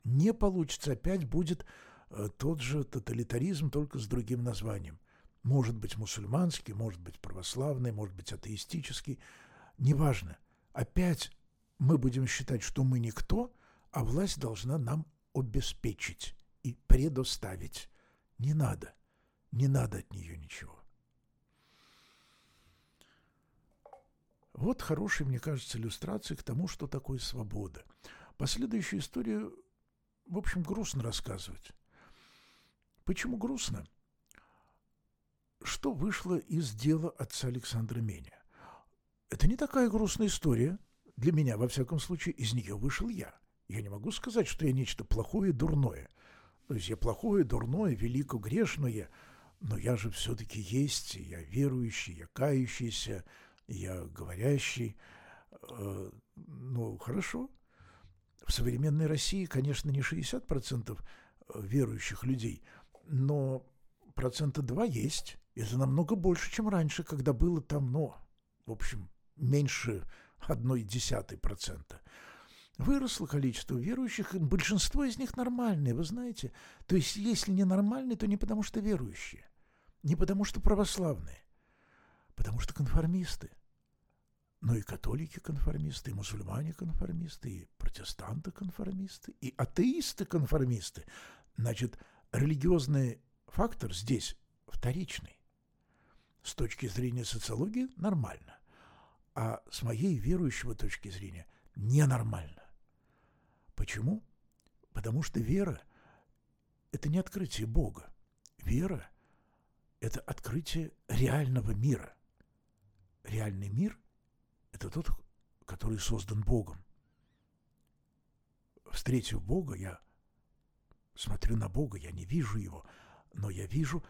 A: Не получится, опять будет э, тот же тоталитаризм, только с другим названием. Может быть мусульманский, может быть православный, может быть атеистический. Неважно. Опять мы будем считать, что мы никто, а власть должна нам обеспечить и предоставить. Не надо. Не надо от нее ничего. Вот хорошая, мне кажется, иллюстрация к тому, что такое свобода. Последующую историю, в общем, грустно рассказывать. Почему грустно? что вышло из дела отца Александра Меня. Это не такая грустная история. Для меня, во всяком случае, из нее вышел я. Я не могу сказать, что я нечто плохое и дурное. То есть я плохое, дурное, велико грешное, но я же все-таки есть, я верующий, я кающийся, я говорящий. Э, ну, хорошо. В современной России, конечно, не 60% э, верующих людей, но процента 2 есть. Это намного больше, чем раньше, когда было там, ну, в общем, меньше одной десятой процента. Выросло количество верующих, большинство из них нормальные, вы знаете. То есть, если не нормальные, то не потому что верующие, не потому что православные, потому что конформисты. Но и католики-конформисты, и мусульмане-конформисты, и протестанты-конформисты, и атеисты-конформисты. Значит, религиозный фактор здесь вторичный. С точки зрения социологии нормально, а с моей верующего точки зрения ненормально. Почему? Потому что вера – это не открытие Бога. Вера – это открытие реального мира. Реальный мир – это тот, который создан Богом. Встретив Бога, я смотрю на Бога, я не вижу Его, но я вижу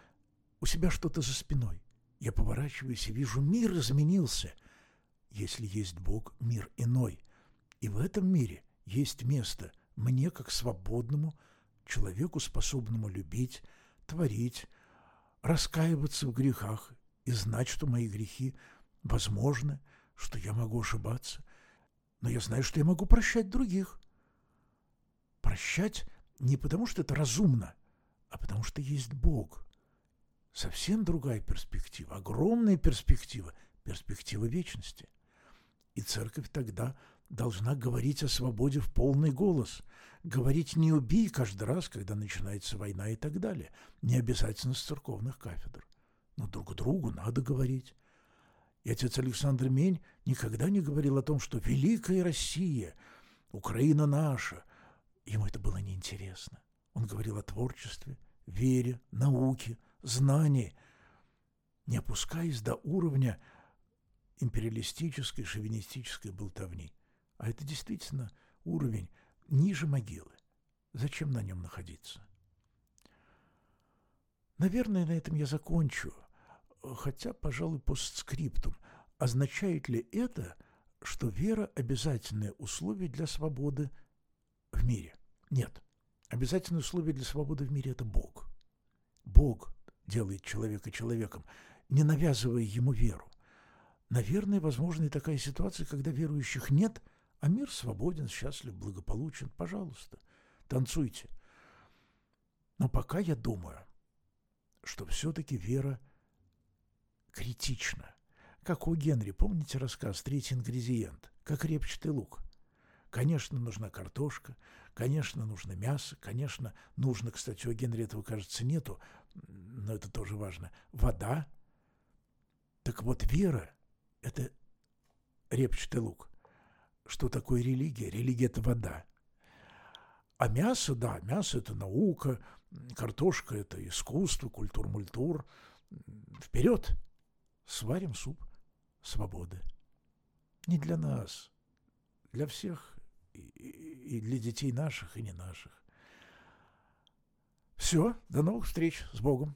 A: у себя что-то за спиной. Я поворачиваюсь и вижу, мир изменился. Если есть Бог, мир иной. И в этом мире есть место мне, как свободному человеку, способному любить, творить, раскаиваться в грехах и знать, что мои грехи возможны, что я могу ошибаться, но я знаю, что я могу прощать других. Прощать не потому, что это разумно, а потому что есть Бог. Совсем другая перспектива, огромная перспектива, перспектива вечности. И церковь тогда должна говорить о свободе в полный голос. Говорить «не убей» каждый раз, когда начинается война и так далее. Не обязательно с церковных кафедр. Но друг другу надо говорить. И отец Александр Мень никогда не говорил о том, что великая Россия, Украина наша. Ему это было неинтересно. Он говорил о творчестве, вере, науке, знании, не опускаясь до уровня империалистической, шовинистической болтовни. А это действительно уровень ниже могилы. Зачем на нем находиться? Наверное, на этом я закончу. Хотя, пожалуй, постскриптум. Означает ли это, что вера – обязательное условие для свободы в мире? Нет. Обязательное условие для свободы в мире – это Бог. Бог делает человека человеком, не навязывая ему веру. Наверное, возможна и такая ситуация, когда верующих нет – а мир свободен, счастлив, благополучен. Пожалуйста, танцуйте. Но пока я думаю, что все-таки вера критична. Как у Генри, помните рассказ «Третий ингредиент», как репчатый лук. Конечно, нужна картошка, конечно, нужно мясо, конечно, нужно, кстати, у Генри этого, кажется, нету, но это тоже важно, вода. Так вот, вера – это репчатый лук что такое религия. Религия – это вода. А мясо, да, мясо – это наука, картошка – это искусство, культур-мультур. Вперед! Сварим суп свободы. Не для нас, для всех, и для детей наших, и не наших. Все, до новых встреч, с Богом.